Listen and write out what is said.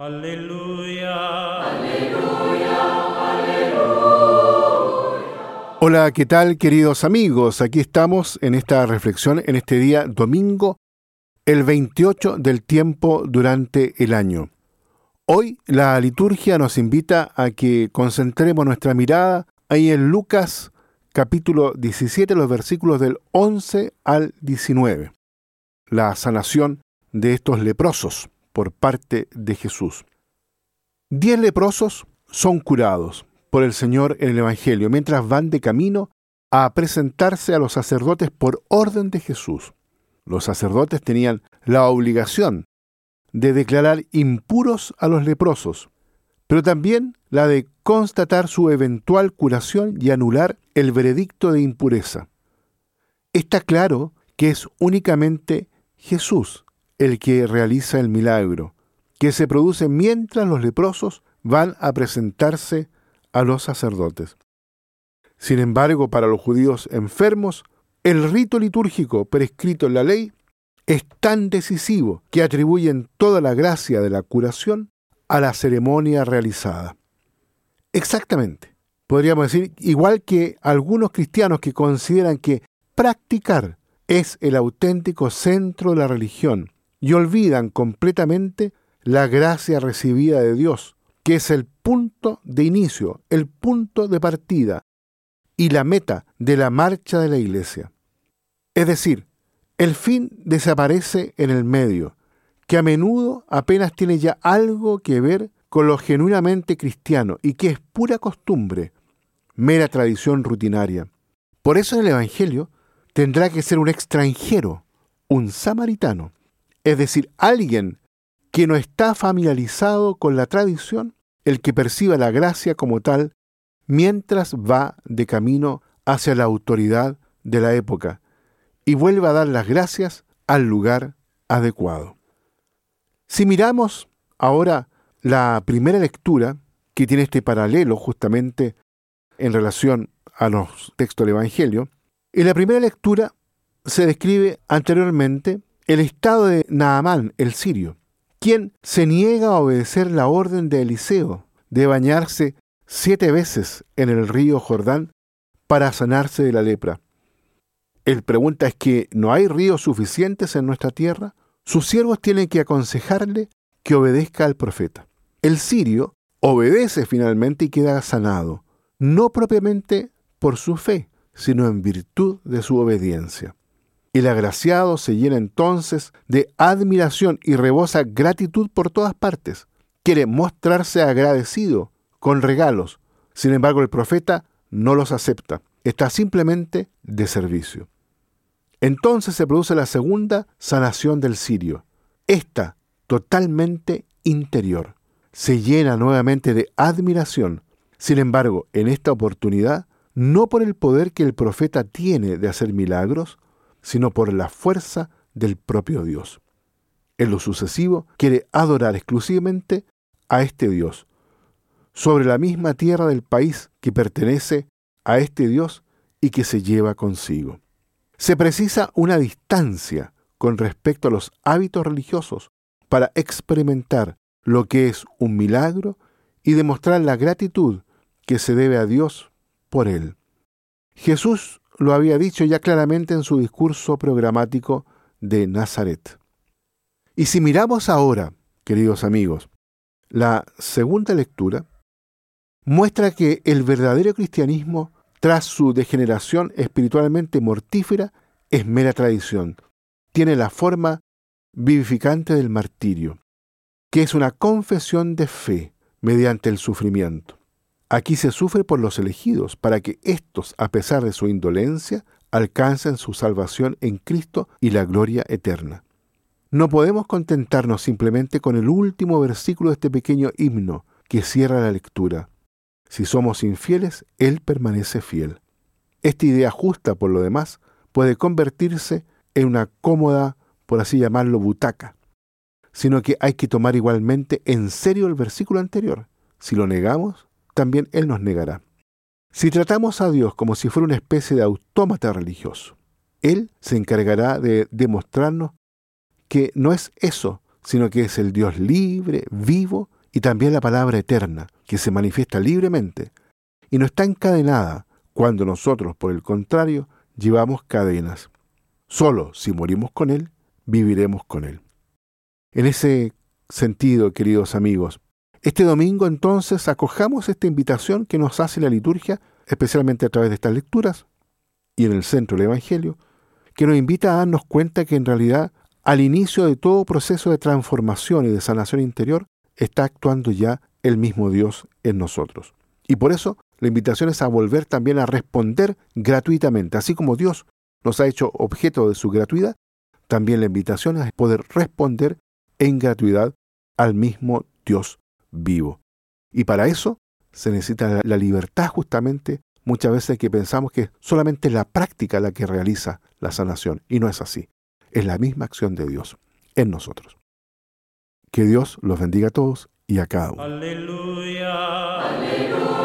Aleluya. Hola, ¿qué tal queridos amigos? Aquí estamos en esta reflexión en este día domingo, el 28 del tiempo durante el año. Hoy la liturgia nos invita a que concentremos nuestra mirada ahí en Lucas capítulo 17, los versículos del 11 al 19. La sanación de estos leprosos por parte de Jesús. Diez leprosos son curados por el Señor en el Evangelio mientras van de camino a presentarse a los sacerdotes por orden de Jesús. Los sacerdotes tenían la obligación de declarar impuros a los leprosos, pero también la de constatar su eventual curación y anular el veredicto de impureza. Está claro que es únicamente Jesús el que realiza el milagro, que se produce mientras los leprosos van a presentarse a los sacerdotes. Sin embargo, para los judíos enfermos, el rito litúrgico prescrito en la ley es tan decisivo que atribuyen toda la gracia de la curación a la ceremonia realizada. Exactamente. Podríamos decir, igual que algunos cristianos que consideran que practicar es el auténtico centro de la religión y olvidan completamente la gracia recibida de Dios, que es el punto de inicio, el punto de partida y la meta de la marcha de la iglesia. Es decir, el fin desaparece en el medio, que a menudo apenas tiene ya algo que ver con lo genuinamente cristiano y que es pura costumbre, mera tradición rutinaria. Por eso el Evangelio tendrá que ser un extranjero, un samaritano, es decir, alguien que no está familiarizado con la tradición, el que perciba la gracia como tal mientras va de camino hacia la autoridad de la época y vuelve a dar las gracias al lugar adecuado. Si miramos ahora la primera lectura, que tiene este paralelo justamente en relación a los textos del Evangelio, en la primera lectura se describe anteriormente el estado de Naamán, el sirio, quien se niega a obedecer la orden de Eliseo de bañarse siete veces en el río Jordán para sanarse de la lepra. Él pregunta es que no hay ríos suficientes en nuestra tierra. Sus siervos tienen que aconsejarle que obedezca al profeta. El sirio obedece finalmente y queda sanado, no propiamente por su fe, sino en virtud de su obediencia. El agraciado se llena entonces de admiración y rebosa gratitud por todas partes. Quiere mostrarse agradecido con regalos. Sin embargo, el profeta no los acepta. Está simplemente de servicio. Entonces se produce la segunda sanación del sirio. Esta totalmente interior. Se llena nuevamente de admiración. Sin embargo, en esta oportunidad, no por el poder que el profeta tiene de hacer milagros, sino por la fuerza del propio Dios. En lo sucesivo, quiere adorar exclusivamente a este Dios, sobre la misma tierra del país que pertenece a este Dios y que se lleva consigo. Se precisa una distancia con respecto a los hábitos religiosos para experimentar lo que es un milagro y demostrar la gratitud que se debe a Dios por él. Jesús lo había dicho ya claramente en su discurso programático de Nazaret. Y si miramos ahora, queridos amigos, la segunda lectura, muestra que el verdadero cristianismo, tras su degeneración espiritualmente mortífera, es mera tradición. Tiene la forma vivificante del martirio, que es una confesión de fe mediante el sufrimiento. Aquí se sufre por los elegidos, para que éstos, a pesar de su indolencia, alcancen su salvación en Cristo y la gloria eterna. No podemos contentarnos simplemente con el último versículo de este pequeño himno que cierra la lectura. Si somos infieles, Él permanece fiel. Esta idea justa, por lo demás, puede convertirse en una cómoda, por así llamarlo, butaca, sino que hay que tomar igualmente en serio el versículo anterior. Si lo negamos, también Él nos negará. Si tratamos a Dios como si fuera una especie de autómata religioso, Él se encargará de demostrarnos que no es eso, sino que es el Dios libre, vivo y también la palabra eterna, que se manifiesta libremente y no está encadenada cuando nosotros, por el contrario, llevamos cadenas. Solo si morimos con Él, viviremos con Él. En ese sentido, queridos amigos, este domingo entonces acojamos esta invitación que nos hace la liturgia, especialmente a través de estas lecturas y en el centro del Evangelio, que nos invita a darnos cuenta que en realidad al inicio de todo proceso de transformación y de sanación interior está actuando ya el mismo Dios en nosotros. Y por eso la invitación es a volver también a responder gratuitamente, así como Dios nos ha hecho objeto de su gratuidad, también la invitación es poder responder en gratuidad al mismo Dios vivo. Y para eso se necesita la libertad justamente muchas veces que pensamos que solamente la práctica la que realiza la sanación, y no es así. Es la misma acción de Dios en nosotros. Que Dios los bendiga a todos y a cada uno. Aleluya. Aleluya.